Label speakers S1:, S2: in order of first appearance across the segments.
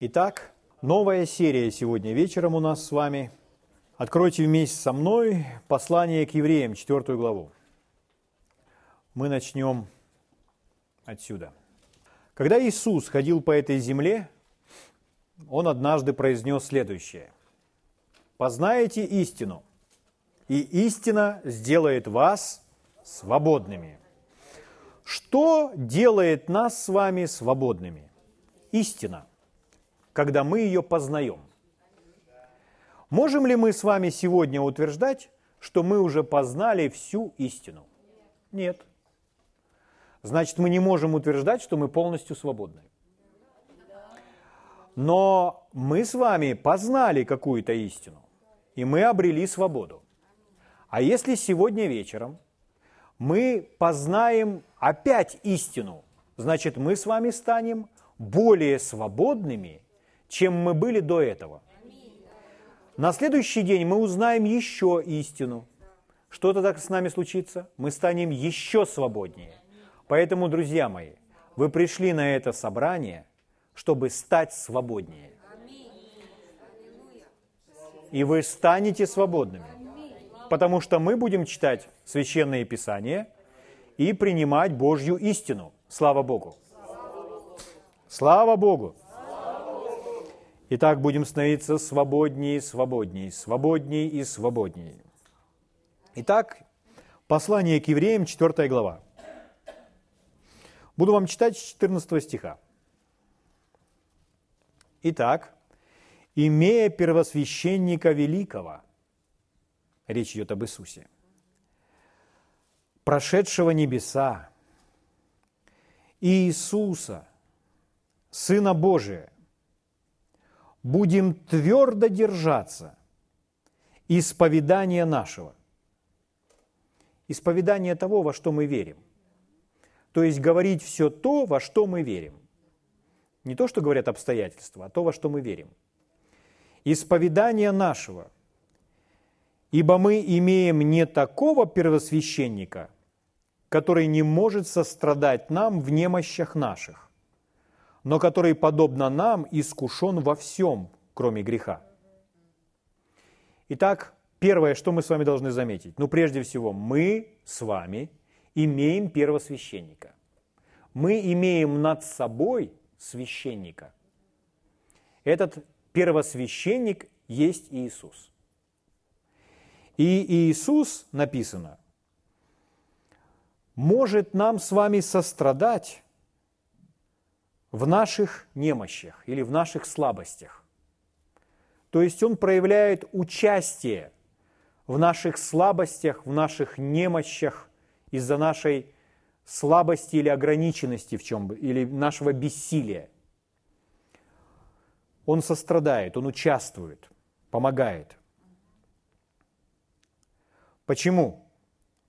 S1: Итак, новая серия сегодня вечером у нас с вами. Откройте вместе со мной послание к евреям, четвертую главу. Мы начнем отсюда. Когда Иисус ходил по этой земле, Он однажды произнес следующее. «Познаете истину, и истина сделает вас свободными». Что делает нас с вами свободными? Истина – когда мы ее познаем. Можем ли мы с вами сегодня утверждать, что мы уже познали всю истину? Нет. Значит, мы не можем утверждать, что мы полностью свободны. Но мы с вами познали какую-то истину, и мы обрели свободу. А если сегодня вечером мы познаем опять истину, значит, мы с вами станем более свободными – чем мы были до этого. На следующий день мы узнаем еще истину. Что тогда с нами случится? Мы станем еще свободнее. Поэтому, друзья мои, вы пришли на это собрание, чтобы стать свободнее. И вы станете свободными. Потому что мы будем читать Священное Писание и принимать Божью истину. Слава Богу! Слава Богу! Итак, будем становиться свободнее, свободнее, свободнее и свободнее. Итак, послание к евреям, 4 глава. Буду вам читать с 14 стиха. Итак, имея первосвященника великого, речь идет об Иисусе, прошедшего небеса, Иисуса, Сына Божия – будем твердо держаться исповедания нашего. Исповедание того, во что мы верим. То есть говорить все то, во что мы верим. Не то, что говорят обстоятельства, а то, во что мы верим. Исповедание нашего. Ибо мы имеем не такого первосвященника, который не может сострадать нам в немощах наших, но который, подобно нам, искушен во всем, кроме греха. Итак, первое, что мы с вами должны заметить. Ну, прежде всего, мы с вами имеем первосвященника. Мы имеем над собой священника. Этот первосвященник есть Иисус. И Иисус, написано, может нам с вами сострадать в наших немощах или в наших слабостях. То есть он проявляет участие в наших слабостях, в наших немощах из-за нашей слабости или ограниченности в чем бы, или нашего бессилия. Он сострадает, он участвует, помогает. Почему?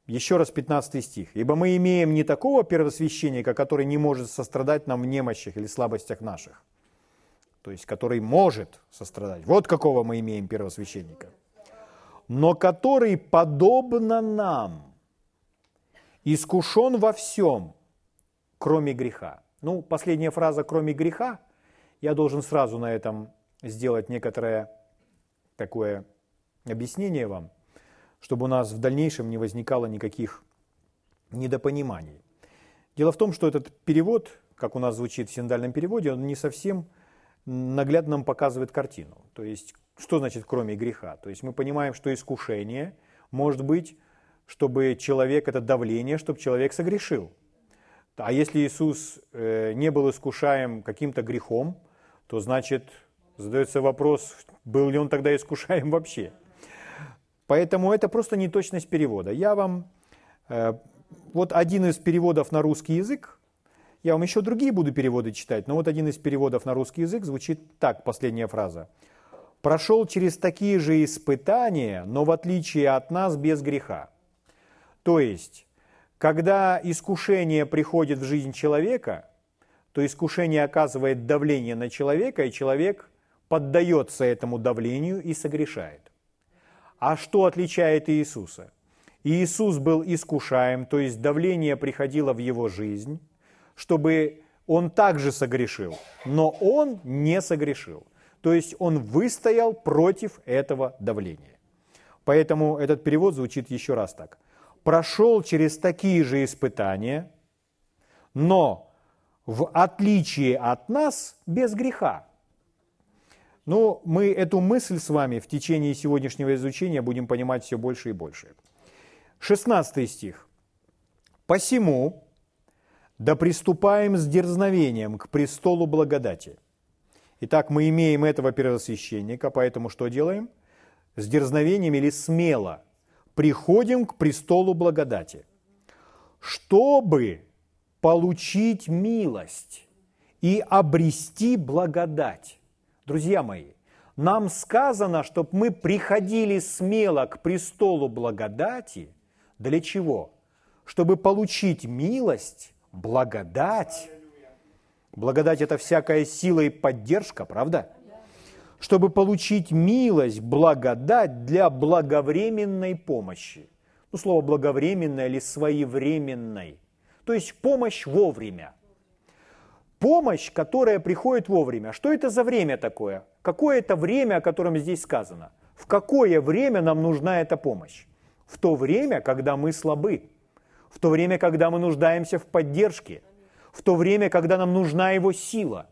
S1: Еще раз 15 стих. «Ибо мы имеем не такого первосвященника, который не может сострадать нам в немощах или слабостях наших». То есть, который может сострадать. Вот какого мы имеем первосвященника. «Но который, подобно нам, искушен во всем, кроме греха». Ну, последняя фраза «кроме греха» я должен сразу на этом сделать некоторое такое объяснение вам – чтобы у нас в дальнейшем не возникало никаких недопониманий. Дело в том, что этот перевод, как у нас звучит в синдальном переводе, он не совсем наглядно нам показывает картину. То есть, что значит кроме греха? То есть мы понимаем, что искушение может быть, чтобы человек, это давление, чтобы человек согрешил. А если Иисус э, не был искушаем каким-то грехом, то значит задается вопрос, был ли он тогда искушаем вообще. Поэтому это просто неточность перевода. Я вам, э, вот один из переводов на русский язык, я вам еще другие буду переводы читать, но вот один из переводов на русский язык звучит так, последняя фраза. «Прошел через такие же испытания, но в отличие от нас без греха». То есть, когда искушение приходит в жизнь человека, то искушение оказывает давление на человека, и человек поддается этому давлению и согрешает. А что отличает Иисуса? Иисус был искушаем, то есть давление приходило в его жизнь, чтобы он также согрешил, но он не согрешил. То есть он выстоял против этого давления. Поэтому этот перевод звучит еще раз так. Прошел через такие же испытания, но в отличие от нас без греха. Но мы эту мысль с вами в течение сегодняшнего изучения будем понимать все больше и больше. 16 стих. «Посему да приступаем с дерзновением к престолу благодати». Итак, мы имеем этого первосвященника, поэтому что делаем? С дерзновением или смело приходим к престолу благодати, чтобы получить милость и обрести благодать. Друзья мои, нам сказано, чтобы мы приходили смело к престолу благодати. Для чего? Чтобы получить милость, благодать. Благодать – это всякая сила и поддержка, правда? Чтобы получить милость, благодать для благовременной помощи. Ну, слово «благовременной» или «своевременной». То есть помощь вовремя. Помощь, которая приходит вовремя. Что это за время такое? Какое это время, о котором здесь сказано? В какое время нам нужна эта помощь? В то время, когда мы слабы. В то время, когда мы нуждаемся в поддержке. В то время, когда нам нужна Его сила.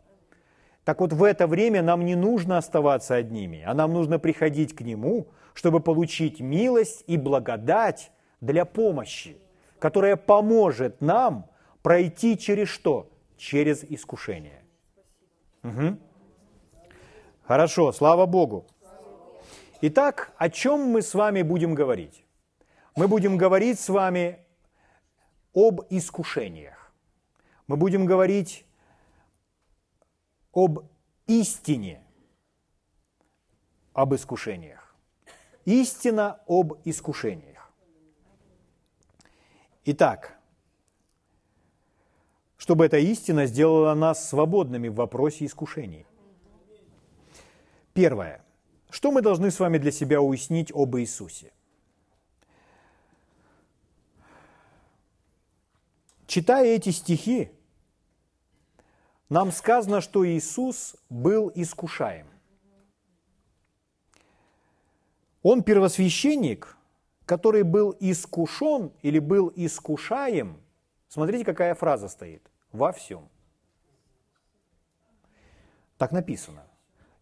S1: Так вот, в это время нам не нужно оставаться одними, а нам нужно приходить к Нему, чтобы получить милость и благодать для помощи, которая поможет нам пройти через что? Через искушение. Угу. Хорошо, слава Богу. Итак, о чем мы с вами будем говорить? Мы будем говорить с вами об искушениях. Мы будем говорить об истине, об искушениях. Истина об искушениях. Итак, чтобы эта истина сделала нас свободными в вопросе искушений. Первое. Что мы должны с вами для себя уяснить об Иисусе? Читая эти стихи, нам сказано, что Иисус был искушаем. Он первосвященник, который был искушен или был искушаем – Смотрите, какая фраза стоит. Во всем. Так написано.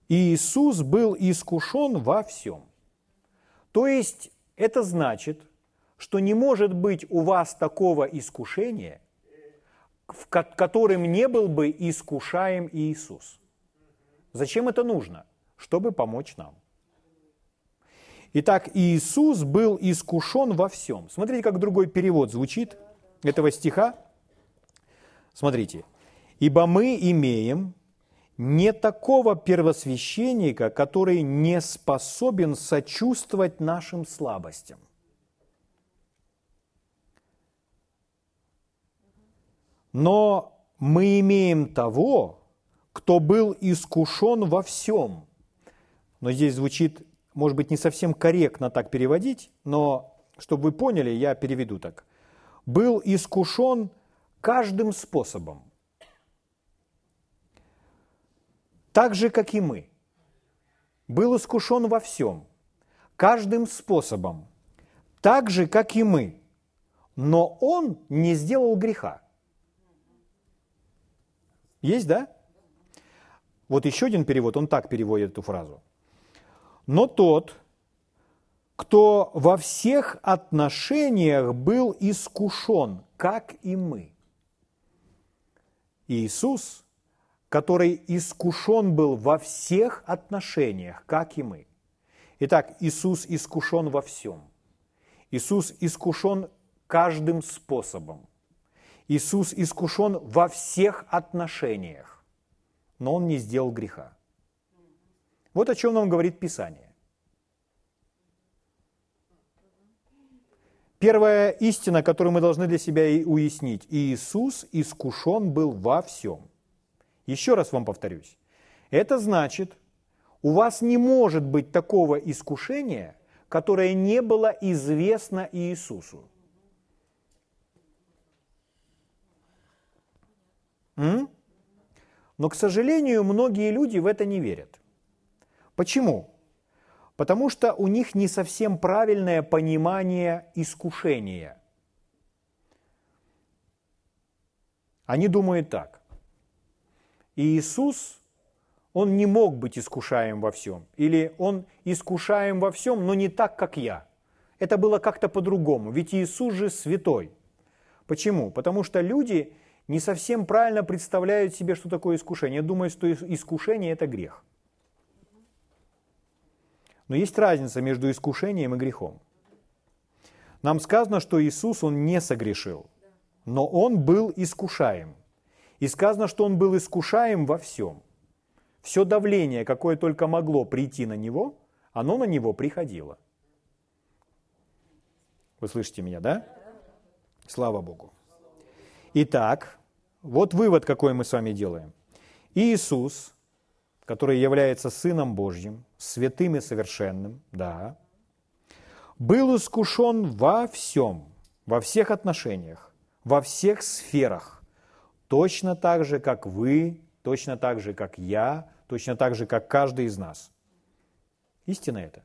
S1: Иисус был искушен во всем. То есть это значит, что не может быть у вас такого искушения, в которым не был бы искушаем Иисус. Зачем это нужно? Чтобы помочь нам. Итак, Иисус был искушен во всем. Смотрите, как другой перевод звучит – этого стиха, смотрите, «Ибо мы имеем не такого первосвященника, который не способен сочувствовать нашим слабостям». Но мы имеем того, кто был искушен во всем. Но здесь звучит, может быть, не совсем корректно так переводить, но чтобы вы поняли, я переведу так – был искушен каждым способом, так же, как и мы. Был искушен во всем, каждым способом, так же, как и мы. Но он не сделал греха. Есть, да? Вот еще один перевод, он так переводит эту фразу. Но тот, кто во всех отношениях был искушен, как и мы. Иисус, который искушен был во всех отношениях, как и мы. Итак, Иисус искушен во всем. Иисус искушен каждым способом. Иисус искушен во всех отношениях, но Он не сделал греха. Вот о чем нам говорит Писание. Первая истина, которую мы должны для себя уяснить. Иисус искушен был во всем. Еще раз вам повторюсь. Это значит, у вас не может быть такого искушения, которое не было известно Иисусу. М? Но, к сожалению, многие люди в это не верят. Почему? Потому что у них не совсем правильное понимание искушения. Они думают так. Иисус, Он не мог быть искушаем во всем. Или Он искушаем во всем, но не так, как я. Это было как-то по-другому. Ведь Иисус же святой. Почему? Потому что люди не совсем правильно представляют себе, что такое искушение. Думают, что искушение – это грех. Но есть разница между искушением и грехом. Нам сказано, что Иисус, Он не согрешил, но Он был искушаем. И сказано, что Он был искушаем во всем. Все давление, какое только могло прийти на Него, оно на Него приходило. Вы слышите меня, да? Слава Богу. Итак, вот вывод, какой мы с вами делаем. Иисус, который является Сыном Божьим, святым и совершенным, да, был искушен во всем, во всех отношениях, во всех сферах, точно так же, как вы, точно так же, как я, точно так же, как каждый из нас. Истина это?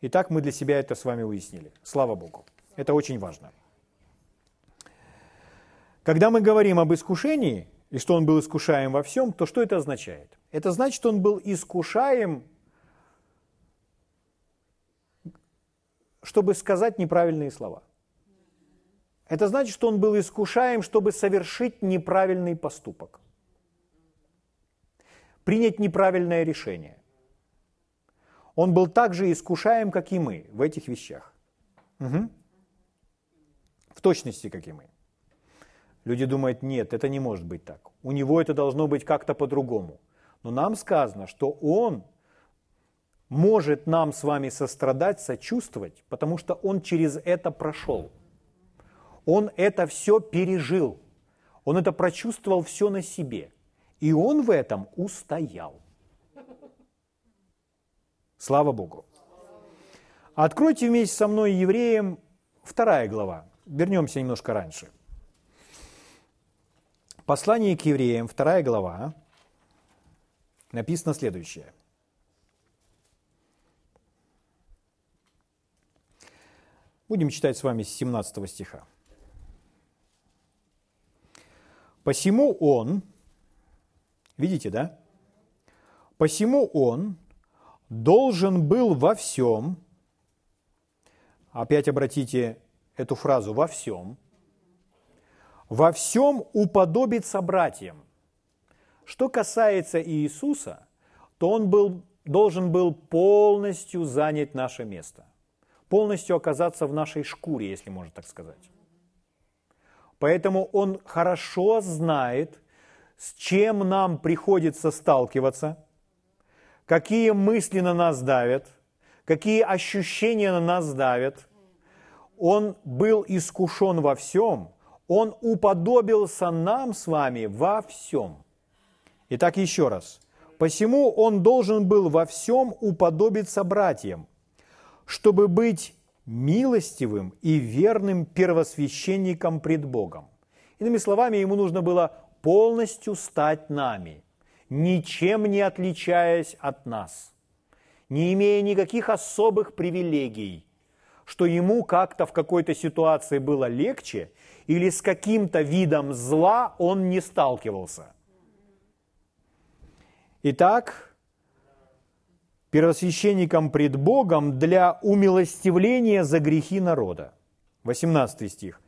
S1: Итак, мы для себя это с вами уяснили. Слава Богу. Это очень важно. Когда мы говорим об искушении, и что он был искушаем во всем, то что это означает? Это значит, он был искушаем, чтобы сказать неправильные слова. Это значит, что он был искушаем, чтобы совершить неправильный поступок. Принять неправильное решение. Он был также искушаем, как и мы, в этих вещах. Угу. В точности, как и мы. Люди думают, нет, это не может быть так. У него это должно быть как-то по-другому. Но нам сказано, что он может нам с вами сострадать, сочувствовать, потому что он через это прошел. Он это все пережил. Он это прочувствовал все на себе. И он в этом устоял. Слава Богу. Откройте вместе со мной евреям вторая глава. Вернемся немножко раньше. Послание к евреям, вторая глава, написано следующее. Будем читать с вами с 17 стиха. «Посему он...» Видите, да? «Посему он должен был во всем...» Опять обратите эту фразу «во всем», во всем уподобиться братьям. Что касается Иисуса, то Он был, должен был полностью занять наше место, полностью оказаться в нашей шкуре, если можно так сказать. Поэтому Он хорошо знает, с чем нам приходится сталкиваться, какие мысли на нас давят, какие ощущения на нас давят. Он был искушен во всем – он уподобился нам с вами во всем. Итак, еще раз. Посему он должен был во всем уподобиться братьям, чтобы быть милостивым и верным первосвященником пред Богом. Иными словами, ему нужно было полностью стать нами, ничем не отличаясь от нас, не имея никаких особых привилегий, что ему как-то в какой-то ситуации было легче – или с каким-то видом зла он не сталкивался. Итак, первосвященником пред Богом для умилостивления за грехи народа. 18 стих.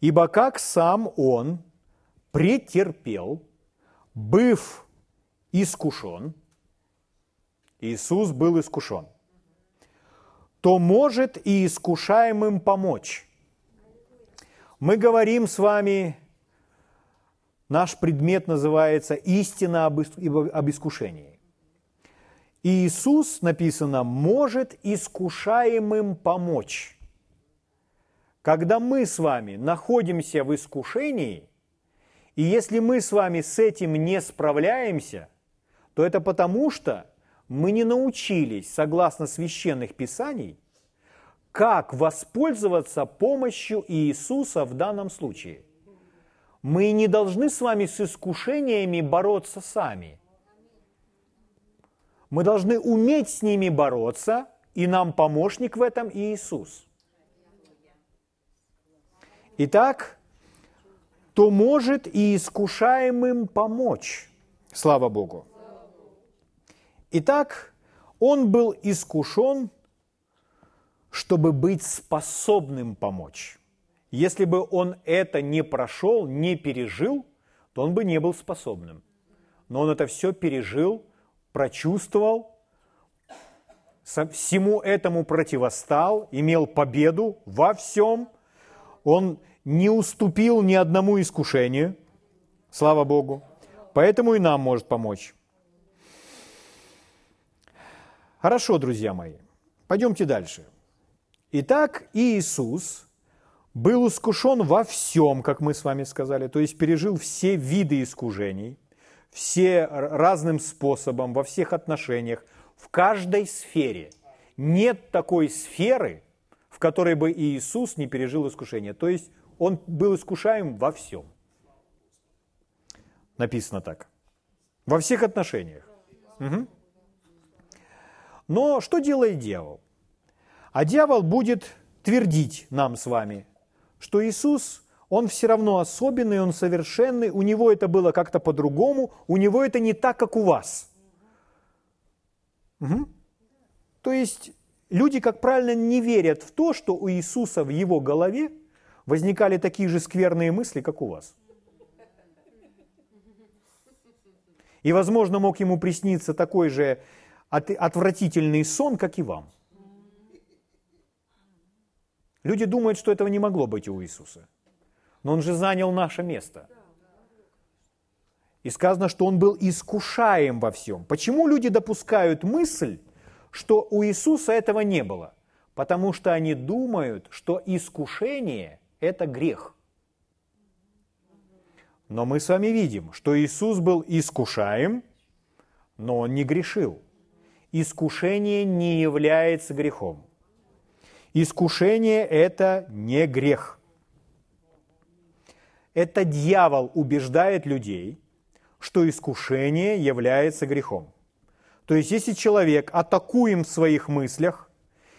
S1: «Ибо как сам он претерпел, быв искушен, Иисус был искушен, то может и искушаемым помочь, мы говорим с вами, наш предмет называется «Истина об искушении». И Иисус, написано, может искушаемым помочь. Когда мы с вами находимся в искушении, и если мы с вами с этим не справляемся, то это потому что мы не научились, согласно священных писаний, как воспользоваться помощью Иисуса в данном случае. мы не должны с вами с искушениями бороться сами. Мы должны уметь с ними бороться, и нам помощник в этом Иисус. Итак, то может и искушаемым помочь. Слава Богу. Итак, он был искушен, чтобы быть способным помочь. Если бы он это не прошел, не пережил, то он бы не был способным. Но он это все пережил, прочувствовал, всему этому противостал, имел победу во всем. Он не уступил ни одному искушению, слава Богу. Поэтому и нам может помочь. Хорошо, друзья мои, пойдемте дальше. Итак, Иисус был искушен во всем, как мы с вами сказали, то есть пережил все виды искушений, все разным способом, во всех отношениях, в каждой сфере. Нет такой сферы, в которой бы Иисус не пережил искушение. То есть он был искушаем во всем. Написано так. Во всех отношениях. Угу. Но что делает дьявол? А дьявол будет твердить нам с вами, что Иисус, Он все равно особенный, Он совершенный, у Него это было как-то по-другому, у Него это не так, как у вас. Угу. То есть люди, как правильно, не верят в то, что у Иисуса в Его голове возникали такие же скверные мысли, как у вас. И, возможно, мог ему присниться такой же отвратительный сон, как и вам. Люди думают, что этого не могло быть у Иисуса. Но Он же занял наше место. И сказано, что Он был искушаем во всем. Почему люди допускают мысль, что у Иисуса этого не было? Потому что они думают, что искушение – это грех. Но мы с вами видим, что Иисус был искушаем, но Он не грешил. Искушение не является грехом. Искушение – это не грех. Это дьявол убеждает людей, что искушение является грехом. То есть, если человек атакуем в своих мыслях,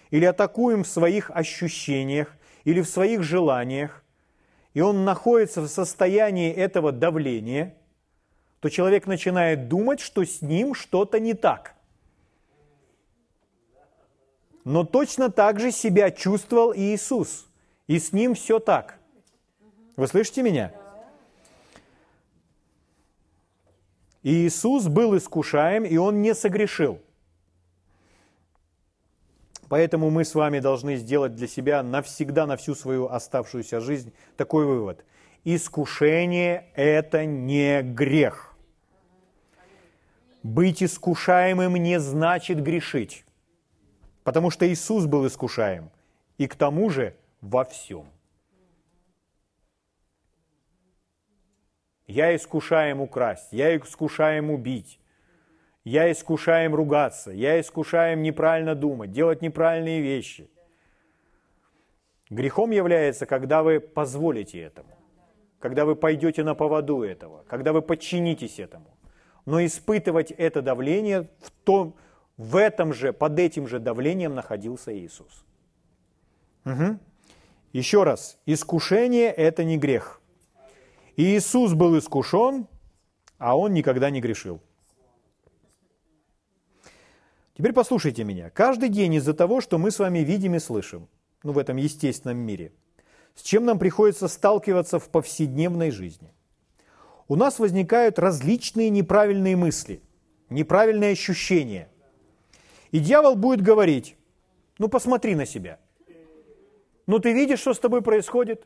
S1: или атакуем в своих ощущениях, или в своих желаниях, и он находится в состоянии этого давления, то человек начинает думать, что с ним что-то не так – но точно так же себя чувствовал и Иисус. И с ним все так. Вы слышите меня? Иисус был искушаем, и Он не согрешил. Поэтому мы с вами должны сделать для себя навсегда, на всю свою оставшуюся жизнь такой вывод. Искушение – это не грех. Быть искушаемым не значит грешить. Потому что Иисус был искушаем, и к тому же во всем. Я искушаем украсть, я искушаем убить, я искушаем ругаться, я искушаем неправильно думать, делать неправильные вещи. Грехом является, когда вы позволите этому, когда вы пойдете на поводу этого, когда вы подчинитесь этому. Но испытывать это давление в том, в этом же, под этим же давлением находился Иисус. Угу. Еще раз, искушение – это не грех. Иисус был искушен, а Он никогда не грешил. Теперь послушайте меня. Каждый день из-за того, что мы с вами видим и слышим, ну, в этом естественном мире, с чем нам приходится сталкиваться в повседневной жизни, у нас возникают различные неправильные мысли, неправильные ощущения, и дьявол будет говорить, ну посмотри на себя. Ну ты видишь, что с тобой происходит?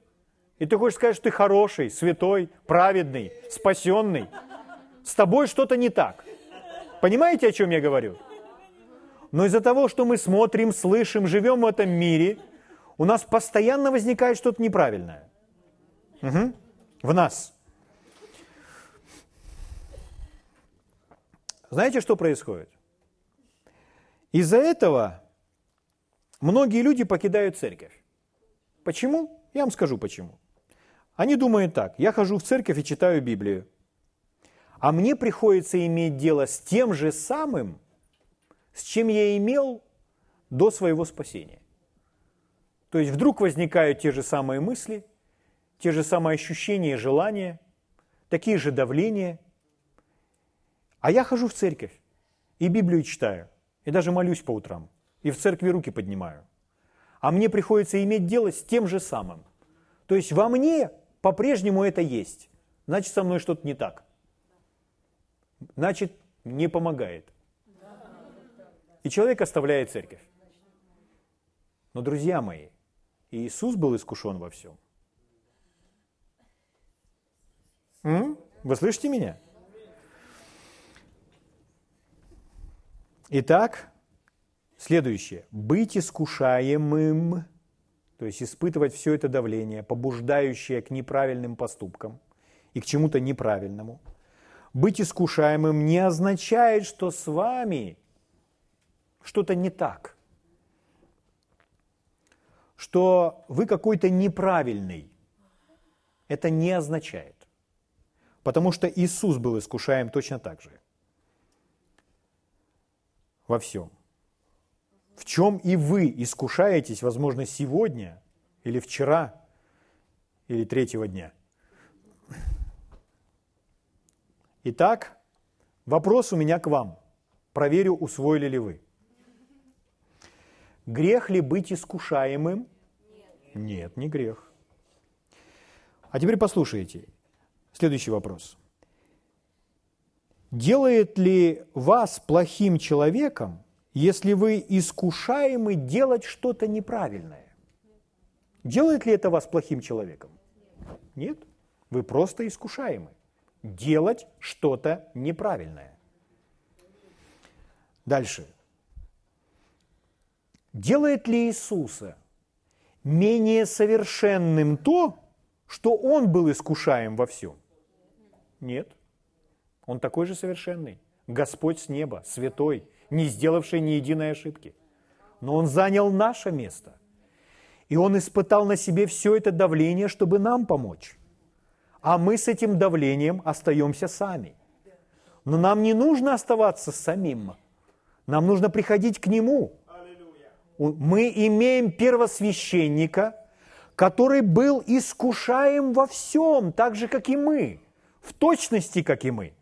S1: И ты хочешь сказать, что ты хороший, святой, праведный, спасенный. С тобой что-то не так. Понимаете, о чем я говорю? Но из-за того, что мы смотрим, слышим, живем в этом мире, у нас постоянно возникает что-то неправильное. Угу. В нас. Знаете, что происходит? Из-за этого многие люди покидают церковь. Почему? Я вам скажу почему. Они думают так, я хожу в церковь и читаю Библию, а мне приходится иметь дело с тем же самым, с чем я имел до своего спасения. То есть вдруг возникают те же самые мысли, те же самые ощущения и желания, такие же давления. А я хожу в церковь и Библию читаю, и даже молюсь по утрам, и в церкви руки поднимаю. А мне приходится иметь дело с тем же самым. То есть во мне по-прежнему это есть. Значит, со мной что-то не так. Значит, не помогает. И человек оставляет церковь. Но, друзья мои, Иисус был искушен во всем. М? Вы слышите меня? Итак, следующее. Быть искушаемым, то есть испытывать все это давление, побуждающее к неправильным поступкам и к чему-то неправильному. Быть искушаемым не означает, что с вами что-то не так, что вы какой-то неправильный. Это не означает. Потому что Иисус был искушаем точно так же. Во всем. В чем и вы искушаетесь, возможно, сегодня или вчера, или третьего дня. Итак, вопрос у меня к вам. Проверю, усвоили ли вы. Грех ли быть искушаемым? Нет, Нет не грех. А теперь послушайте. Следующий вопрос. Делает ли вас плохим человеком, если вы искушаемы делать что-то неправильное? Делает ли это вас плохим человеком? Нет. Вы просто искушаемы делать что-то неправильное. Дальше. Делает ли Иисуса менее совершенным то, что Он был искушаем во всем? Нет. Он такой же совершенный. Господь с неба, святой, не сделавший ни единой ошибки. Но Он занял наше место. И Он испытал на себе все это давление, чтобы нам помочь. А мы с этим давлением остаемся сами. Но нам не нужно оставаться самим. Нам нужно приходить к Нему. Мы имеем первосвященника, который был искушаем во всем, так же, как и мы – в точности, как и мы.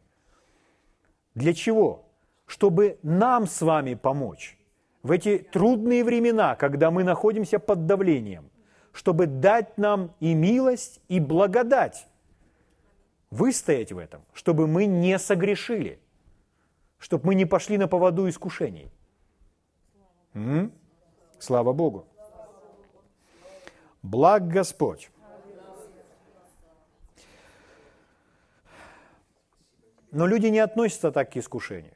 S1: Для чего? Чтобы нам с вами помочь в эти трудные времена, когда мы находимся под давлением, чтобы дать нам и милость, и благодать, выстоять в этом, чтобы мы не согрешили, чтобы мы не пошли на поводу искушений. М? Слава Богу. Благ Господь. Но люди не относятся так к искушению.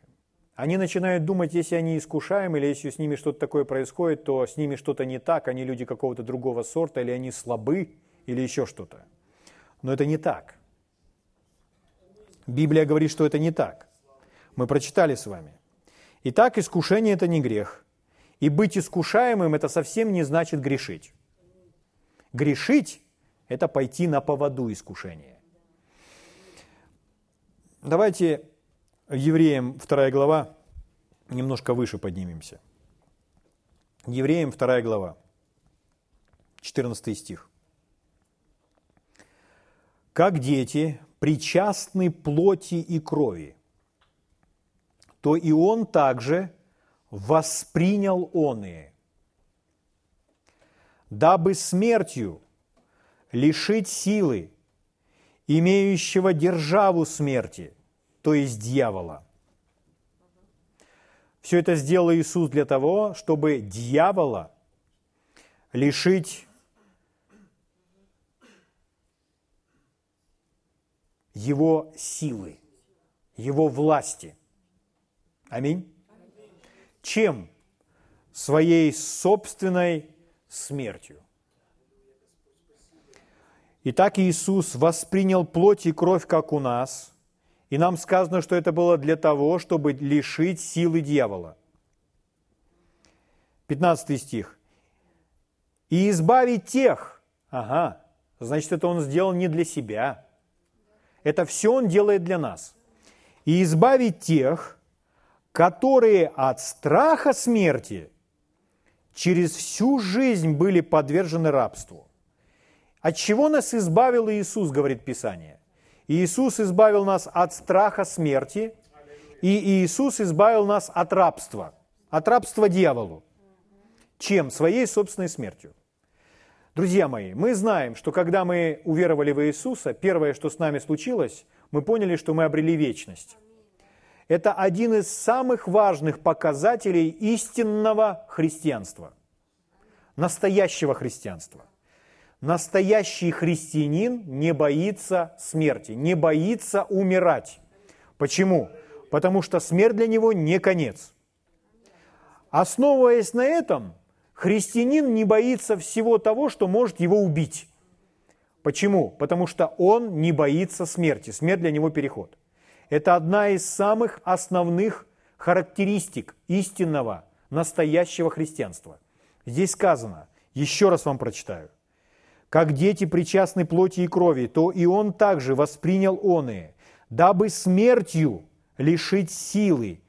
S1: Они начинают думать, если они искушаем, или если с ними что-то такое происходит, то с ними что-то не так, они люди какого-то другого сорта, или они слабы, или еще что-то. Но это не так. Библия говорит, что это не так. Мы прочитали с вами. Итак, искушение – это не грех. И быть искушаемым – это совсем не значит грешить. Грешить – это пойти на поводу искушения. Давайте Евреям 2 глава, немножко выше поднимемся. Евреям 2 глава, 14 стих. «Как дети причастны плоти и крови, то и он также воспринял оные, дабы смертью лишить силы имеющего державу смерти, то есть дьявола. Все это сделал Иисус для того, чтобы дьявола лишить его силы, его власти. Аминь. Чем? Своей собственной смертью. Итак, Иисус воспринял плоть и кровь, как у нас, и нам сказано, что это было для того, чтобы лишить силы дьявола. 15 стих. «И избавить тех, ага, значит, это Он сделал не для себя. Это все Он делает для нас. И избавить тех, которые от страха смерти через всю жизнь были подвержены рабству. От чего нас избавил Иисус, говорит Писание? Иисус избавил нас от страха смерти, и Иисус избавил нас от рабства, от рабства дьяволу. Чем? Своей собственной смертью. Друзья мои, мы знаем, что когда мы уверовали в Иисуса, первое, что с нами случилось, мы поняли, что мы обрели вечность. Это один из самых важных показателей истинного христианства, настоящего христианства. Настоящий христианин не боится смерти, не боится умирать. Почему? Потому что смерть для него не конец. Основываясь на этом, Христианин не боится всего того, что может его убить. Почему? Потому что он не боится смерти. Смерть для него переход. Это одна из самых основных характеристик истинного, настоящего христианства. Здесь сказано, еще раз вам прочитаю. «Как дети причастны плоти и крови, то и он также воспринял оные, дабы смертью лишить силы,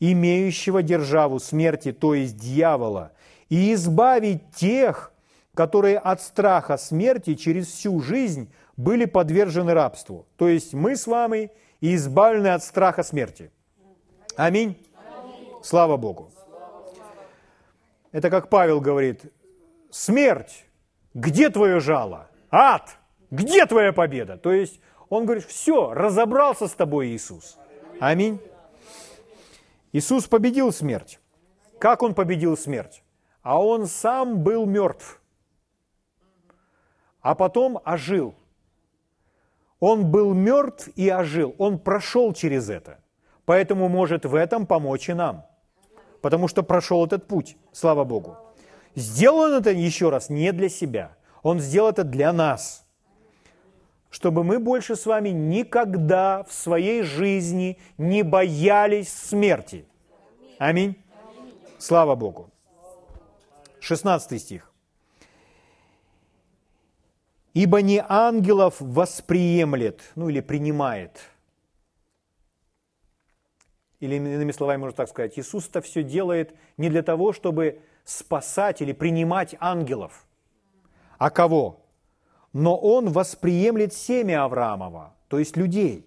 S1: имеющего державу смерти, то есть дьявола, и избавить тех, которые от страха смерти через всю жизнь были подвержены рабству. То есть мы с вами избавлены от страха смерти. Аминь. Слава Богу. Это как Павел говорит, смерть, где твое жало? Ад, где твоя победа? То есть он говорит, все, разобрался с тобой Иисус. Аминь. Иисус победил смерть. Как он победил смерть? а он сам был мертв, а потом ожил. Он был мертв и ожил, он прошел через это, поэтому может в этом помочь и нам, потому что прошел этот путь, слава Богу. Сделал он это еще раз не для себя, он сделал это для нас, чтобы мы больше с вами никогда в своей жизни не боялись смерти. Аминь. Слава Богу. 16 стих. «Ибо не ангелов восприемлет, ну или принимает». Или иными словами можно так сказать, Иисус это все делает не для того, чтобы спасать или принимать ангелов. А кого? Но Он восприемлет семя Авраамова, то есть людей.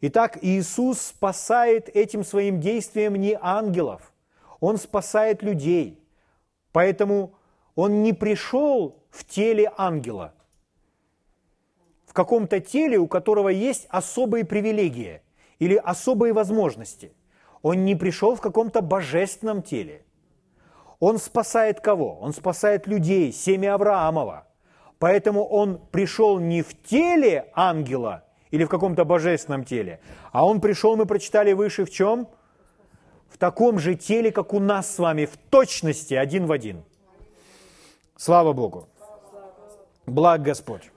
S1: Итак, Иисус спасает этим своим действием не ангелов, Он спасает людей. Поэтому он не пришел в теле ангела, в каком-то теле, у которого есть особые привилегии или особые возможности. Он не пришел в каком-то божественном теле. Он спасает кого? Он спасает людей, семя Авраамова. Поэтому он пришел не в теле ангела или в каком-то божественном теле, а он пришел, мы прочитали выше, в чем? в таком же теле, как у нас с вами, в точности, один в один. Слава Богу. Благ Господь.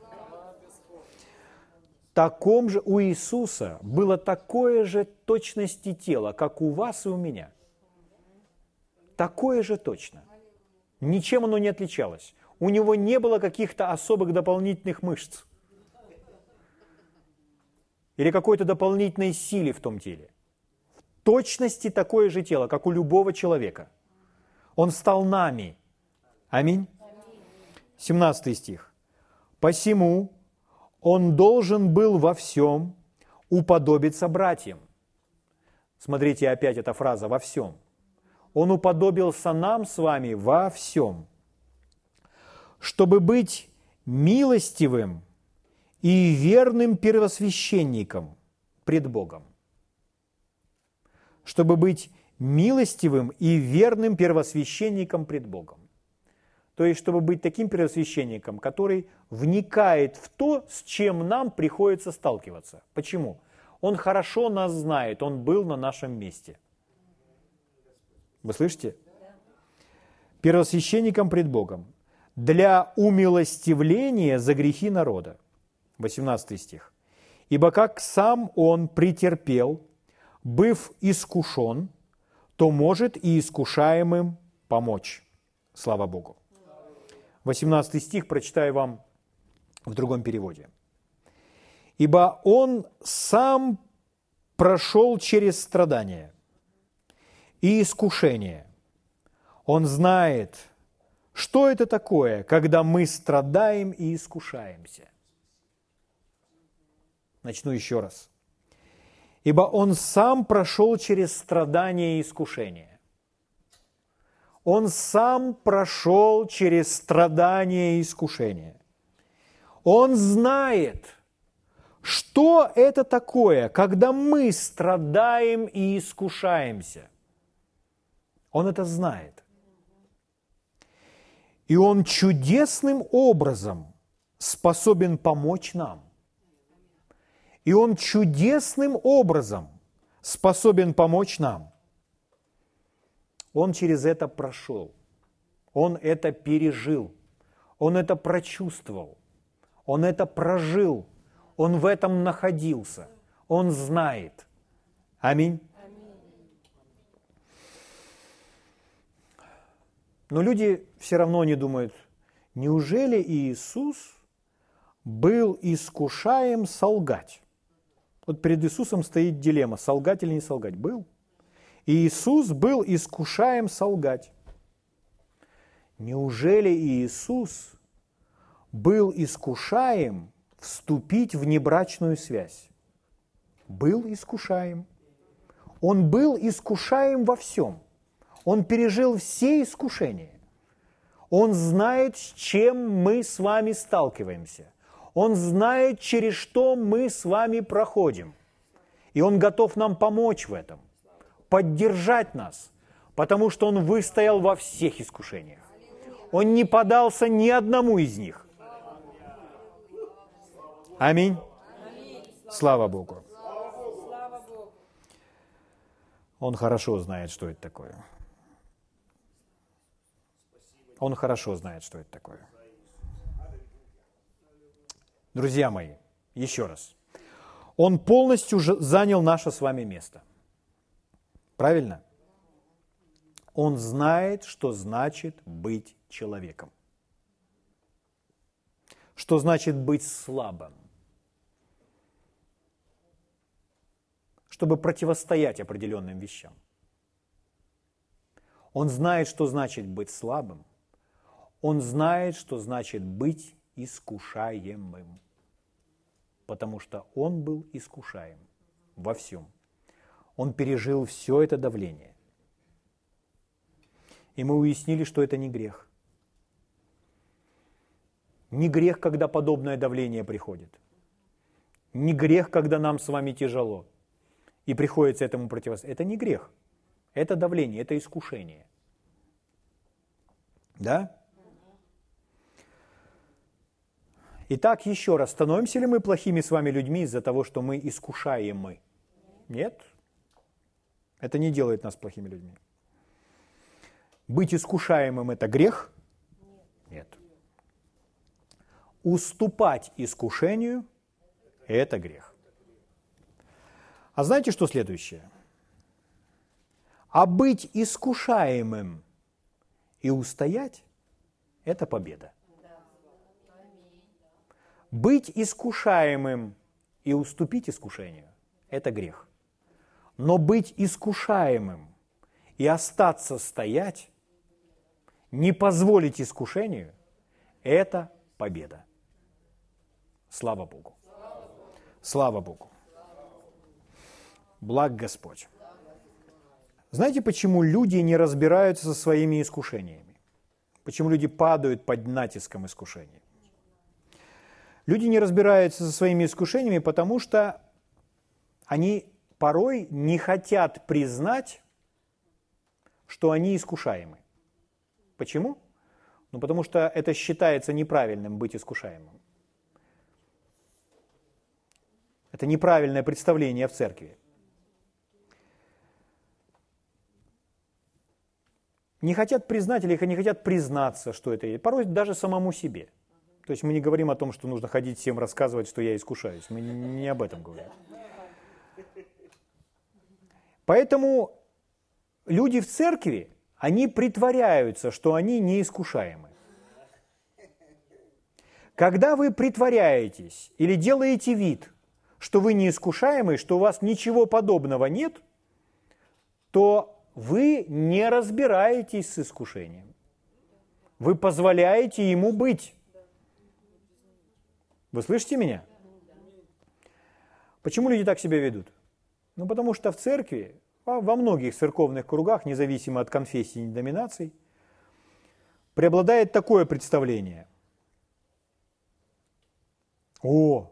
S1: Таком же у Иисуса было такое же точности тела, как у вас и у меня. Такое же точно. Ничем оно не отличалось. У него не было каких-то особых дополнительных мышц. Или какой-то дополнительной силы в том теле точности такое же тело, как у любого человека. Он стал нами. Аминь. 17 стих. «Посему он должен был во всем уподобиться братьям». Смотрите, опять эта фраза «во всем». Он уподобился нам с вами во всем, чтобы быть милостивым и верным первосвященником пред Богом чтобы быть милостивым и верным первосвященником пред Богом. То есть, чтобы быть таким первосвященником, который вникает в то, с чем нам приходится сталкиваться. Почему? Он хорошо нас знает, он был на нашем месте. Вы слышите? Первосвященником пред Богом. Для умилостивления за грехи народа. 18 стих. Ибо как сам он претерпел быв искушен, то может и искушаемым помочь. Слава Богу. 18 стих прочитаю вам в другом переводе. Ибо он сам прошел через страдания и искушение. Он знает, что это такое, когда мы страдаем и искушаемся. Начну еще раз. Ибо он сам прошел через страдания и искушения. Он сам прошел через страдания и искушения. Он знает, что это такое, когда мы страдаем и искушаемся. Он это знает. И Он чудесным образом способен помочь нам. И Он чудесным образом способен помочь нам. Он через это прошел. Он это пережил. Он это прочувствовал. Он это прожил. Он в этом находился. Он знает. Аминь. Но люди все равно не думают, неужели Иисус был искушаем солгать? Вот перед Иисусом стоит дилемма, солгать или не солгать. Был. Иисус был искушаем солгать. Неужели Иисус был искушаем вступить в небрачную связь? Был искушаем. Он был искушаем во всем. Он пережил все искушения. Он знает, с чем мы с вами сталкиваемся. Он знает, через что мы с вами проходим. И Он готов нам помочь в этом, поддержать нас, потому что Он выстоял во всех искушениях. Он не подался ни одному из них. Аминь. Слава Богу. Он хорошо знает, что это такое. Он хорошо знает, что это такое. Друзья мои, еще раз. Он полностью занял наше с вами место. Правильно? Он знает, что значит быть человеком. Что значит быть слабым. Чтобы противостоять определенным вещам. Он знает, что значит быть слабым – он знает, что значит быть искушаемым, потому что он был искушаем во всем. Он пережил все это давление. И мы уяснили, что это не грех. Не грех, когда подобное давление приходит. Не грех, когда нам с вами тяжело и приходится этому противостоять. Это не грех. Это давление, это искушение. Да? Итак, еще раз, становимся ли мы плохими с вами людьми из-за того, что мы искушаем мы? Нет. Это не делает нас плохими людьми. Быть искушаемым – это грех? Нет. Уступать искушению – это грех. А знаете, что следующее? А быть искушаемым и устоять – это победа. Быть искушаемым и уступить искушению – это грех. Но быть искушаемым и остаться стоять, не позволить искушению – это победа. Слава Богу. Слава Богу. Благ Господь. Знаете, почему люди не разбираются со своими искушениями? Почему люди падают под натиском искушений? Люди не разбираются со своими искушениями, потому что они порой не хотят признать, что они искушаемы. Почему? Ну, потому что это считается неправильным быть искушаемым. Это неправильное представление в церкви. Не хотят признать или не хотят признаться, что это есть. Порой даже самому себе – то есть мы не говорим о том, что нужно ходить всем рассказывать, что я искушаюсь. Мы не об этом говорим. Поэтому люди в церкви, они притворяются, что они не искушаемы. Когда вы притворяетесь или делаете вид, что вы не искушаемый, что у вас ничего подобного нет, то вы не разбираетесь с искушением. Вы позволяете ему быть. Вы слышите меня? Почему люди так себя ведут? Ну, потому что в церкви, во многих церковных кругах, независимо от конфессий и доминаций, преобладает такое представление. О,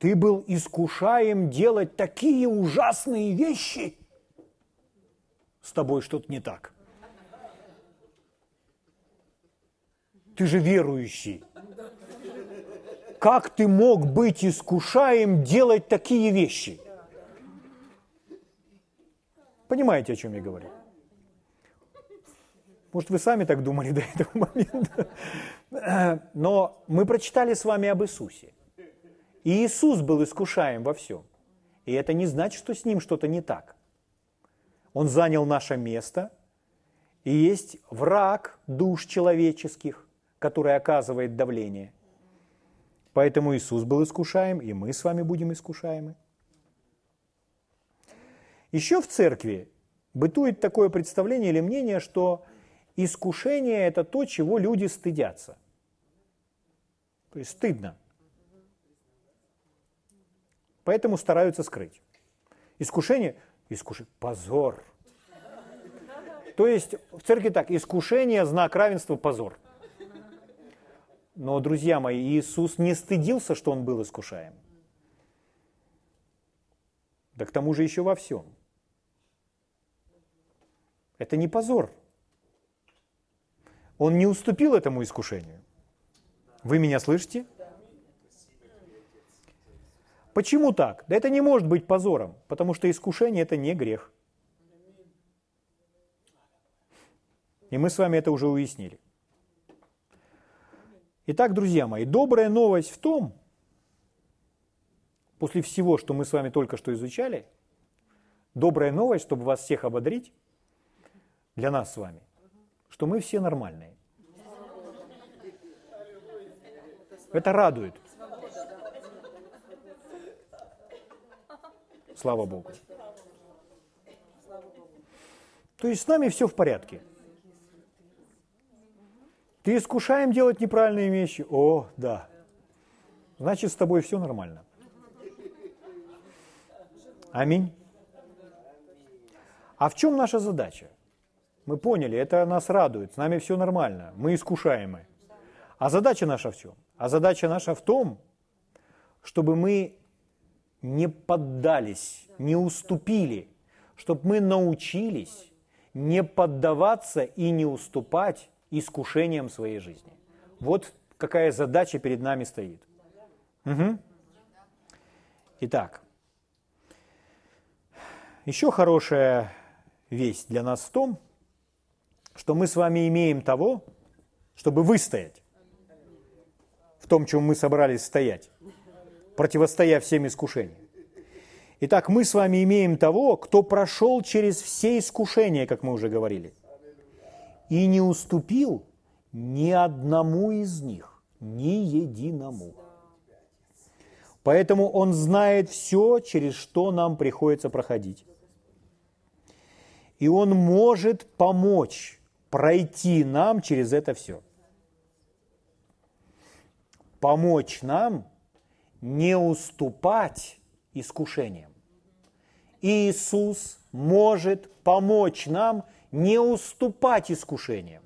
S1: ты был искушаем делать такие ужасные вещи. С тобой что-то не так. Ты же верующий. Как ты мог быть искушаем делать такие вещи? Понимаете, о чем я говорю? Может, вы сами так думали до этого момента. Но мы прочитали с вами об Иисусе. И Иисус был искушаем во всем. И это не значит, что с ним что-то не так. Он занял наше место, и есть враг душ человеческих, который оказывает давление. Поэтому Иисус был искушаем, и мы с вами будем искушаемы. Еще в церкви бытует такое представление или мнение, что искушение – это то, чего люди стыдятся. То есть стыдно. Поэтому стараются скрыть. Искушение – искушение, позор. То есть в церкви так, искушение, знак равенства, позор. Но, друзья мои, Иисус не стыдился, что Он был искушаем. Да к тому же еще во всем. Это не позор. Он не уступил этому искушению. Вы меня слышите? Почему так? Да это не может быть позором, потому что искушение – это не грех. И мы с вами это уже уяснили. Итак, друзья мои, добрая новость в том, после всего, что мы с вами только что изучали, добрая новость, чтобы вас всех ободрить, для нас с вами, что мы все нормальные. Это радует. Слава Богу. То есть с нами все в порядке. Ты искушаем делать неправильные вещи? О, да. Значит, с тобой все нормально. Аминь. А в чем наша задача? Мы поняли, это нас радует, с нами все нормально, мы искушаемы. А задача наша в чем? А задача наша в том, чтобы мы не поддались, не уступили, чтобы мы научились не поддаваться и не уступать искушениям своей жизни. Вот какая задача перед нами стоит. Угу. Итак, еще хорошая весть для нас в том, что мы с вами имеем того, чтобы выстоять в том, чем мы собрались стоять, противостоя всем искушениям. Итак, мы с вами имеем того, кто прошел через все искушения, как мы уже говорили, и не уступил ни одному из них, ни единому. Поэтому он знает все, через что нам приходится проходить. И он может помочь пройти нам через это все. Помочь нам не уступать искушениям. Иисус может помочь нам не уступать искушениям.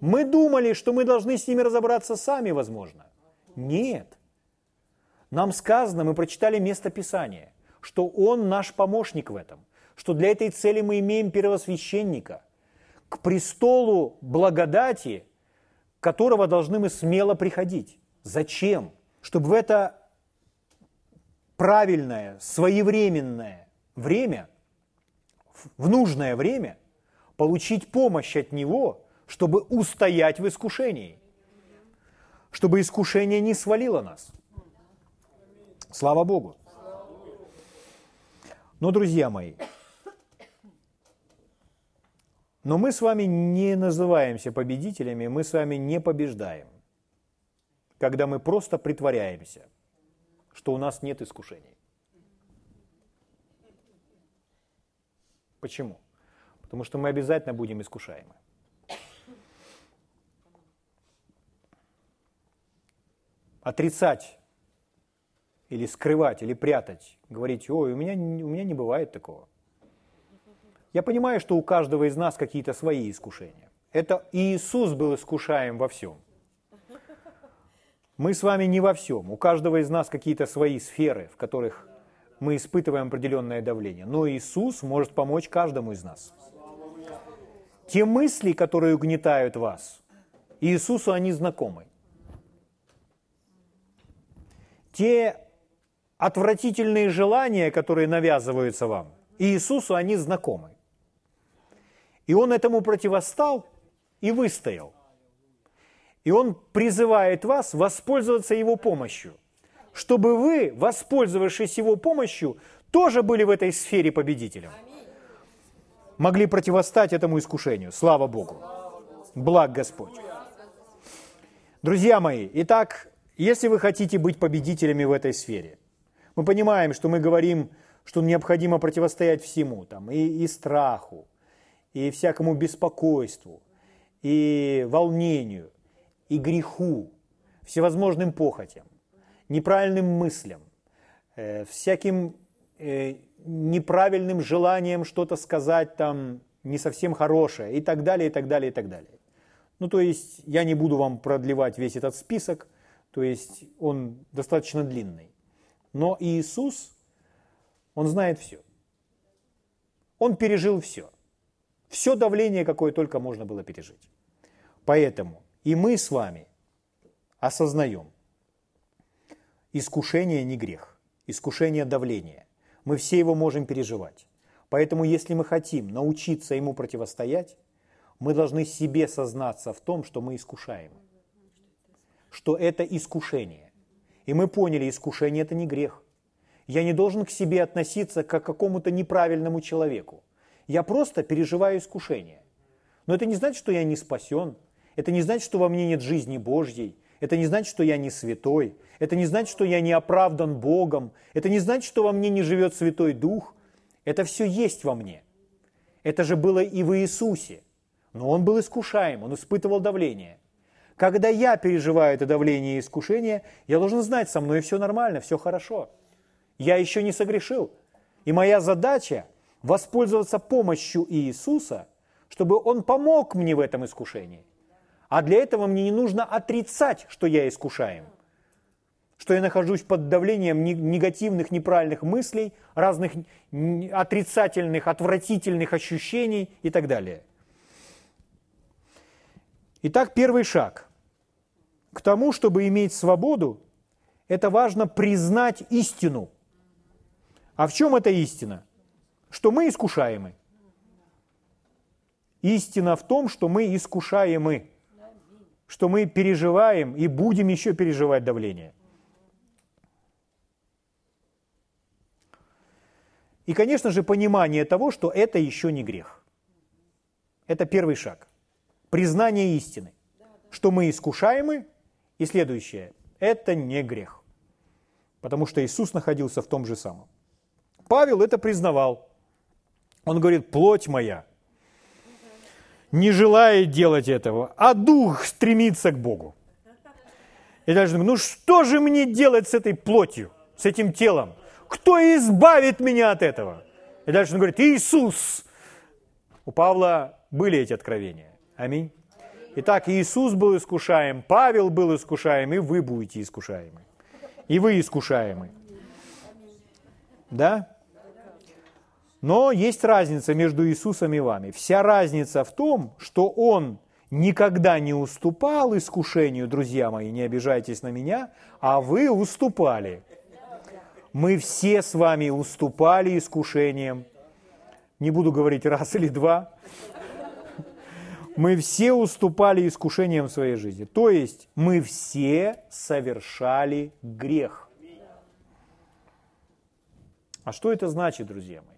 S1: Мы думали, что мы должны с ними разобраться сами, возможно. Нет. Нам сказано, мы прочитали место Писания, что Он наш помощник в этом, что для этой цели мы имеем первосвященника – к престолу благодати, которого должны мы смело приходить. Зачем? Чтобы в это правильное, своевременное время, в нужное время, получить помощь от Него, чтобы устоять в искушении, чтобы искушение не свалило нас. Слава Богу. Но, друзья мои, но мы с вами не называемся победителями, мы с вами не побеждаем. когда мы просто притворяемся, что у нас нет искушений. Почему? Потому что мы обязательно будем искушаемы. Отрицать или скрывать, или прятать, говорить, ой, у меня, у меня не бывает такого. Я понимаю, что у каждого из нас какие-то свои искушения. Это Иисус был искушаем во всем. Мы с вами не во всем. У каждого из нас какие-то свои сферы, в которых мы испытываем определенное давление. Но Иисус может помочь каждому из нас. Те мысли, которые угнетают вас, Иисусу они знакомы. Те отвратительные желания, которые навязываются вам, Иисусу они знакомы. И Он этому противостал и выстоял. И Он призывает вас воспользоваться Его помощью чтобы вы, воспользовавшись его помощью, тоже были в этой сфере победителем. Могли противостать этому искушению. Слава Богу. Благ Господь. Друзья мои, итак, если вы хотите быть победителями в этой сфере, мы понимаем, что мы говорим, что необходимо противостоять всему, там, и, и страху, и всякому беспокойству, и волнению, и греху, всевозможным похотям неправильным мыслям, э, всяким э, неправильным желанием что-то сказать там не совсем хорошее и так далее, и так далее, и так далее. Ну, то есть я не буду вам продлевать весь этот список, то есть он достаточно длинный. Но Иисус, Он знает все. Он пережил все. Все давление, какое только можно было пережить. Поэтому и мы с вами осознаем, Искушение не грех, искушение давление. Мы все его можем переживать. Поэтому если мы хотим научиться ему противостоять, мы должны себе сознаться в том, что мы искушаем. Что это искушение. И мы поняли, искушение это не грех. Я не должен к себе относиться как к какому-то неправильному человеку. Я просто переживаю искушение. Но это не значит, что я не спасен. Это не значит, что во мне нет жизни Божьей. Это не значит, что я не святой. Это не значит, что я не оправдан Богом. Это не значит, что во мне не живет Святой Дух. Это все есть во мне. Это же было и в Иисусе. Но Он был искушаем, Он испытывал давление. Когда я переживаю это давление и искушение, я должен знать, со мной все нормально, все хорошо. Я еще не согрешил. И моя задача – воспользоваться помощью Иисуса, чтобы Он помог мне в этом искушении. А для этого мне не нужно отрицать, что я искушаем, что я нахожусь под давлением негативных, неправильных мыслей, разных отрицательных, отвратительных ощущений и так далее. Итак, первый шаг к тому, чтобы иметь свободу, это важно признать истину. А в чем эта истина? Что мы искушаемы. Истина в том, что мы искушаемы что мы переживаем и будем еще переживать давление. И, конечно же, понимание того, что это еще не грех. Это первый шаг. Признание истины, что мы искушаемы, и следующее – это не грех. Потому что Иисус находился в том же самом. Павел это признавал. Он говорит, плоть моя – не желает делать этого, а дух стремится к Богу. И дальше думаю, ну что же мне делать с этой плотью, с этим телом? Кто избавит меня от этого? И дальше он говорит, Иисус. У Павла были эти откровения. Аминь. Итак, Иисус был искушаем, Павел был искушаем, и вы будете искушаемы. И вы искушаемы. Да? Но есть разница между Иисусом и вами. Вся разница в том, что Он никогда не уступал искушению, друзья мои, не обижайтесь на меня, а вы уступали. Мы все с вами уступали искушениям. Не буду говорить раз или два. Мы все уступали искушениям в своей жизни. То есть мы все совершали грех. А что это значит, друзья мои?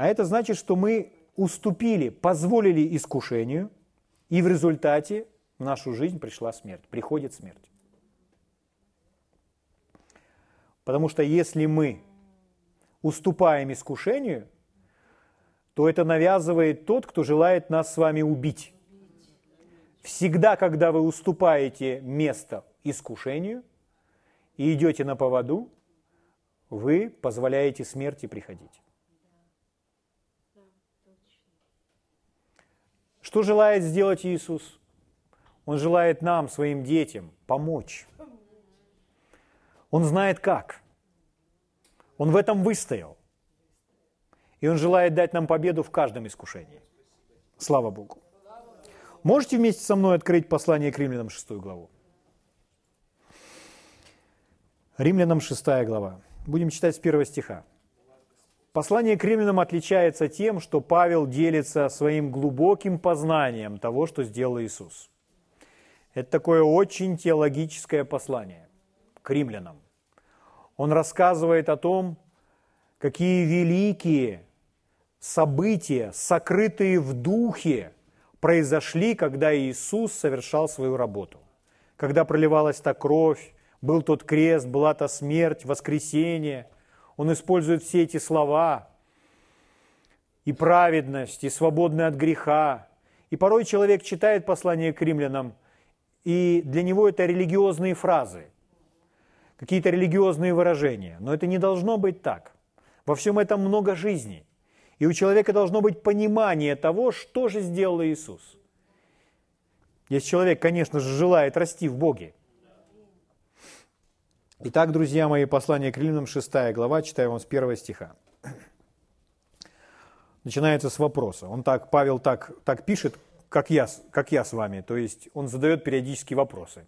S1: А это значит, что мы уступили, позволили искушению, и в результате в нашу жизнь пришла смерть, приходит смерть. Потому что если мы уступаем искушению, то это навязывает тот, кто желает нас с вами убить. Всегда, когда вы уступаете место искушению и идете на поводу, вы позволяете смерти приходить. Что желает сделать Иисус? Он желает нам, своим детям, помочь. Он знает как. Он в этом выстоял. И Он желает дать нам победу в каждом искушении. Слава Богу. Можете вместе со мной открыть послание к римлянам 6 главу? Римлянам 6 глава. Будем читать с первого стиха. Послание к римлянам отличается тем, что Павел делится своим глубоким познанием того, что сделал Иисус. Это такое очень теологическое послание к римлянам. Он рассказывает о том, какие великие события, сокрытые в духе, произошли, когда Иисус совершал свою работу. Когда проливалась та кровь, был тот крест, была та смерть, воскресение. Он использует все эти слова. И праведность, и свободный от греха. И порой человек читает послание к римлянам, и для него это религиозные фразы, какие-то религиозные выражения. Но это не должно быть так. Во всем этом много жизни. И у человека должно быть понимание того, что же сделал Иисус. Если человек, конечно же, желает расти в Боге. Итак, друзья мои, послание к Римлянам, 6 глава, читаю вам с 1 стиха. Начинается с вопроса. Он так, Павел так, так пишет, как я, как я с вами, то есть он задает периодически вопросы.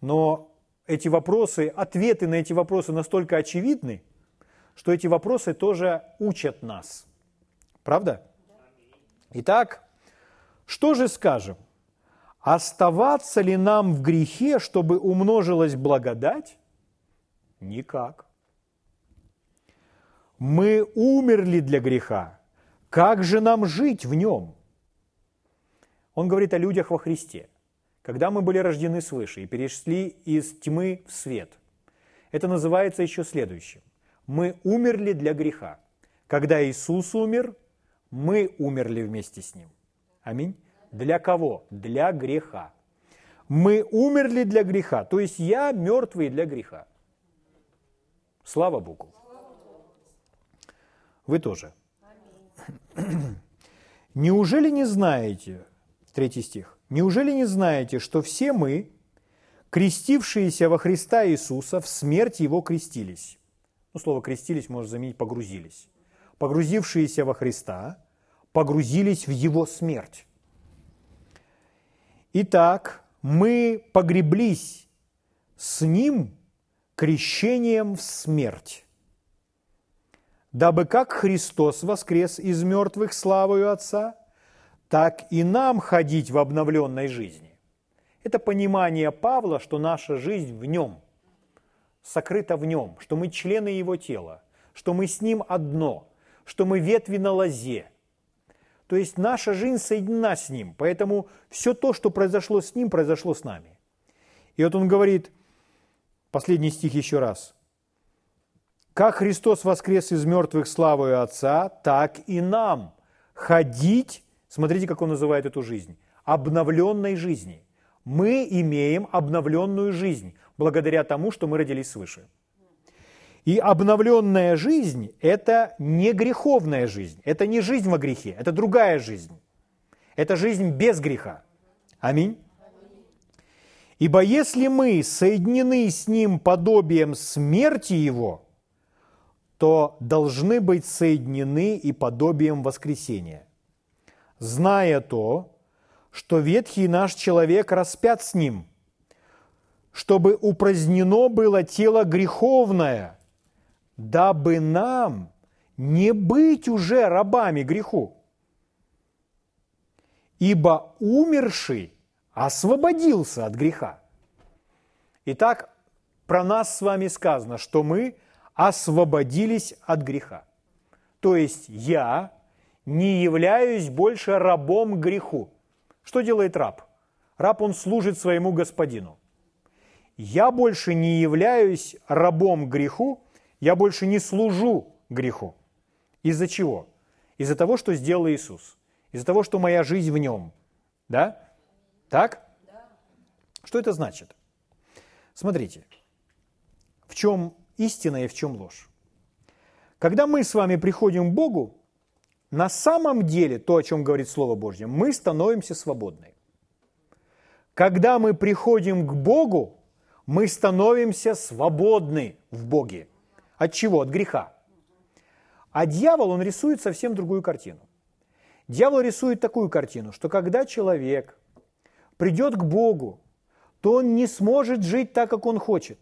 S1: Но эти вопросы, ответы на эти вопросы настолько очевидны, что эти вопросы тоже учат нас. Правда? Итак, что же скажем? Оставаться ли нам в грехе, чтобы умножилась благодать? Никак. Мы умерли для греха. Как же нам жить в нем? Он говорит о людях во Христе. Когда мы были рождены свыше и перешли из тьмы в свет, это называется еще следующим мы умерли для греха. Когда Иисус умер, мы умерли вместе с Ним. Аминь. Для кого? Для греха. Мы умерли для греха, то есть я мертвый для греха. Слава Богу. Вы тоже. Неужели не знаете, третий стих, неужели не знаете, что все мы, крестившиеся во Христа Иисуса, в смерть Его крестились? Ну, слово «крестились» можно заменить «погрузились». Погрузившиеся во Христа погрузились в Его смерть. Итак, мы погреблись с Ним крещением в смерть, дабы как Христос воскрес из мертвых славою Отца, так и нам ходить в обновленной жизни. Это понимание Павла, что наша жизнь в Нем – сокрыто в нем, что мы члены его тела, что мы с ним одно, что мы ветви на лозе. То есть наша жизнь соединена с ним, поэтому все то, что произошло с ним, произошло с нами. И вот он говорит, последний стих еще раз. «Как Христос воскрес из мертвых славою Отца, так и нам ходить, смотрите, как он называет эту жизнь, обновленной жизни. Мы имеем обновленную жизнь благодаря тому, что мы родились свыше. И обновленная жизнь – это не греховная жизнь, это не жизнь во грехе, это другая жизнь. Это жизнь без греха. Аминь. Ибо если мы соединены с Ним подобием смерти Его, то должны быть соединены и подобием воскресения. Зная то, что ветхий наш человек распят с Ним – чтобы упразднено было тело греховное, дабы нам не быть уже рабами греху. Ибо умерший освободился от греха. Итак, про нас с вами сказано, что мы освободились от греха. То есть я не являюсь больше рабом греху. Что делает раб? Раб, он служит своему господину. Я больше не являюсь рабом греху, я больше не служу греху. Из-за чего? Из-за того, что сделал Иисус. Из-за того, что моя жизнь в нем. Да? Так? Что это значит? Смотрите, в чем истина и в чем ложь. Когда мы с вами приходим к Богу, на самом деле, то, о чем говорит Слово Божье, мы становимся свободны. Когда мы приходим к Богу, мы становимся свободны в Боге. От чего? От греха. А дьявол, он рисует совсем другую картину. Дьявол рисует такую картину, что когда человек придет к Богу, то он не сможет жить так, как он хочет.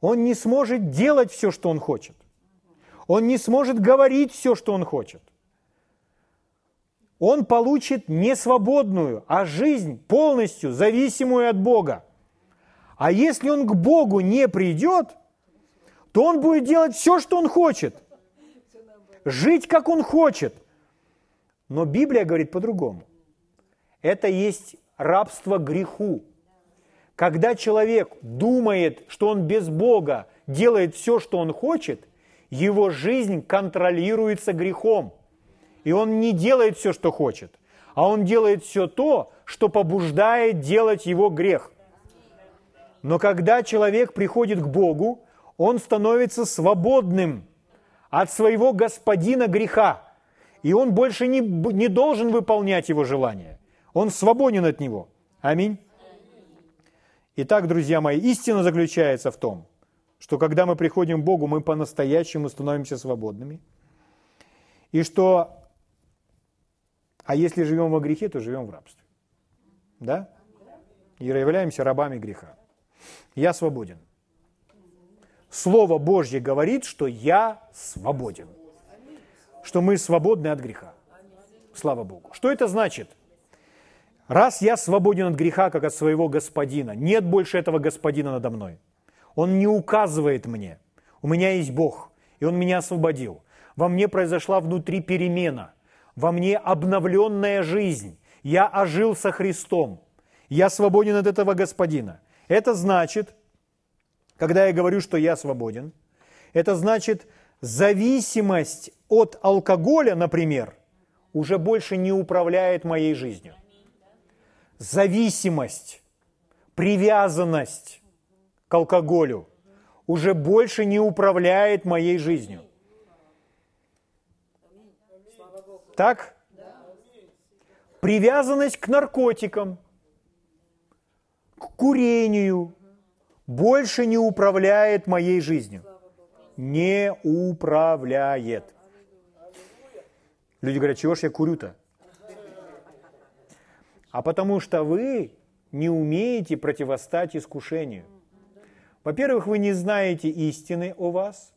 S1: Он не сможет делать все, что он хочет. Он не сможет говорить все, что он хочет. Он получит не свободную, а жизнь полностью зависимую от Бога. А если он к Богу не придет, то он будет делать все, что он хочет. Жить, как он хочет. Но Библия говорит по-другому. Это есть рабство греху. Когда человек думает, что он без Бога делает все, что он хочет, его жизнь контролируется грехом. И он не делает все, что хочет, а он делает все то, что побуждает делать его грех. Но когда человек приходит к Богу, он становится свободным от своего господина греха. И он больше не, не должен выполнять его желания. Он свободен от него. Аминь. Итак, друзья мои, истина заключается в том, что когда мы приходим к Богу, мы по-настоящему становимся свободными. И что, а если живем во грехе, то живем в рабстве. Да? И являемся рабами греха. Я свободен. Слово Божье говорит, что я свободен. Что мы свободны от греха. Слава Богу. Что это значит? Раз я свободен от греха, как от своего господина, нет больше этого господина надо мной – он не указывает мне. У меня есть Бог, и Он меня освободил. Во мне произошла внутри перемена. Во мне обновленная жизнь. Я ожил со Христом. Я свободен от этого Господина. Это значит, когда я говорю, что я свободен, это значит, зависимость от алкоголя, например, уже больше не управляет моей жизнью. Зависимость, привязанность к алкоголю уже больше не управляет моей жизнью. Так? Привязанность к наркотикам, к курению больше не управляет моей жизнью. Не управляет. Люди говорят, чего ж я курю-то? А потому что вы не умеете противостать искушению – во-первых, вы не знаете истины о вас,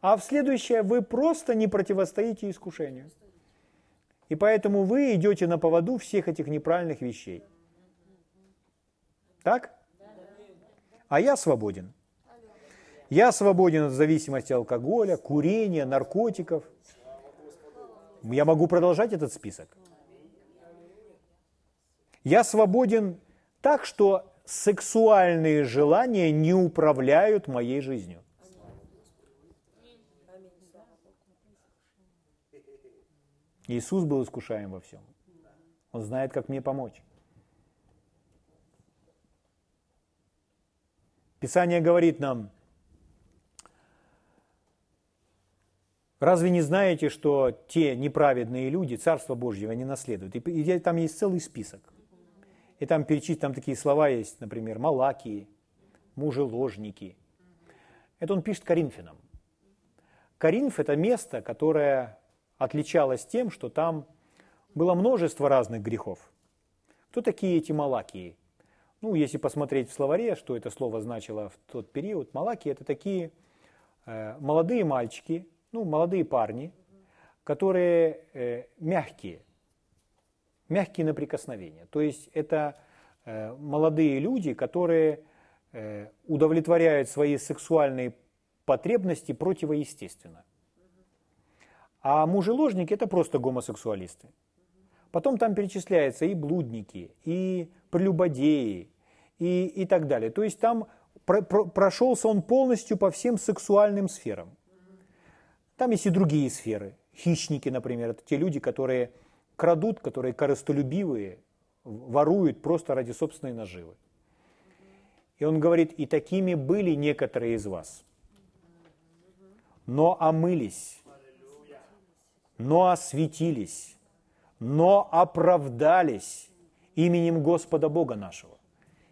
S1: а в следующее вы просто не противостоите искушению. И поэтому вы идете на поводу всех этих неправильных вещей. Так? А я свободен. Я свободен от зависимости алкоголя, курения, наркотиков. Я могу продолжать этот список. Я свободен так, что сексуальные желания не управляют моей жизнью. Иисус был искушаем во всем. Он знает, как мне помочь. Писание говорит нам, разве не знаете, что те неправедные люди Царство Божьего не наследуют? И там есть целый список – и там перечислить, там такие слова есть, например, малакии, мужеложники. Это он пишет Коринфянам. Коринф – это место, которое отличалось тем, что там было множество разных грехов. Кто такие эти малакии? Ну, если посмотреть в словаре, что это слово значило в тот период, малакии – это такие э, молодые мальчики, ну, молодые парни, которые э, мягкие, мягкие на прикосновение. То есть это э, молодые люди, которые э, удовлетворяют свои сексуальные потребности противоестественно. А мужеложники – это просто гомосексуалисты. Потом там перечисляются и блудники, и прелюбодеи и, и так далее. То есть там про, про, прошелся он полностью по всем сексуальным сферам. Там есть и другие сферы. Хищники, например, это те люди, которые крадут, которые корыстолюбивые, воруют просто ради собственной наживы. И он говорит, и такими были некоторые из вас. Но омылись, но осветились, но оправдались именем Господа Бога нашего.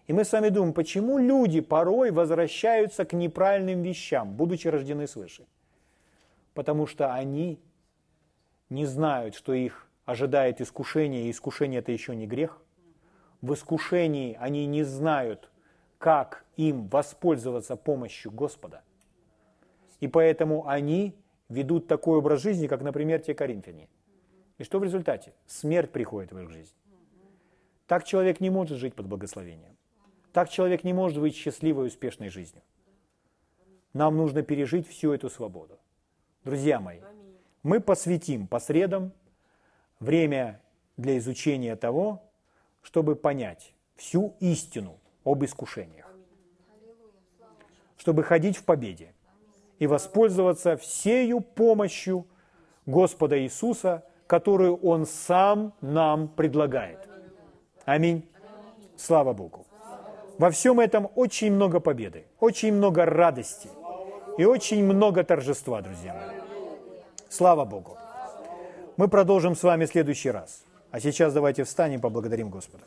S1: И мы с вами думаем, почему люди порой возвращаются к неправильным вещам, будучи рождены свыше? Потому что они не знают, что их ожидает искушение, и искушение это еще не грех. В искушении они не знают, как им воспользоваться помощью Господа. И поэтому они ведут такой образ жизни, как, например, те коринфяне. И что в результате? Смерть приходит в их жизнь. Так человек не может жить под благословением. Так человек не может быть счастливой и успешной жизнью. Нам нужно пережить всю эту свободу. Друзья мои, мы посвятим по средам время для изучения того, чтобы понять всю истину об искушениях, чтобы ходить в победе и воспользоваться всею помощью Господа Иисуса, которую Он сам нам предлагает. Аминь. Слава Богу. Во всем этом очень много победы, очень много радости и очень много торжества, друзья мои. Слава Богу. Мы продолжим с вами в следующий раз. А сейчас давайте встанем и поблагодарим Господа.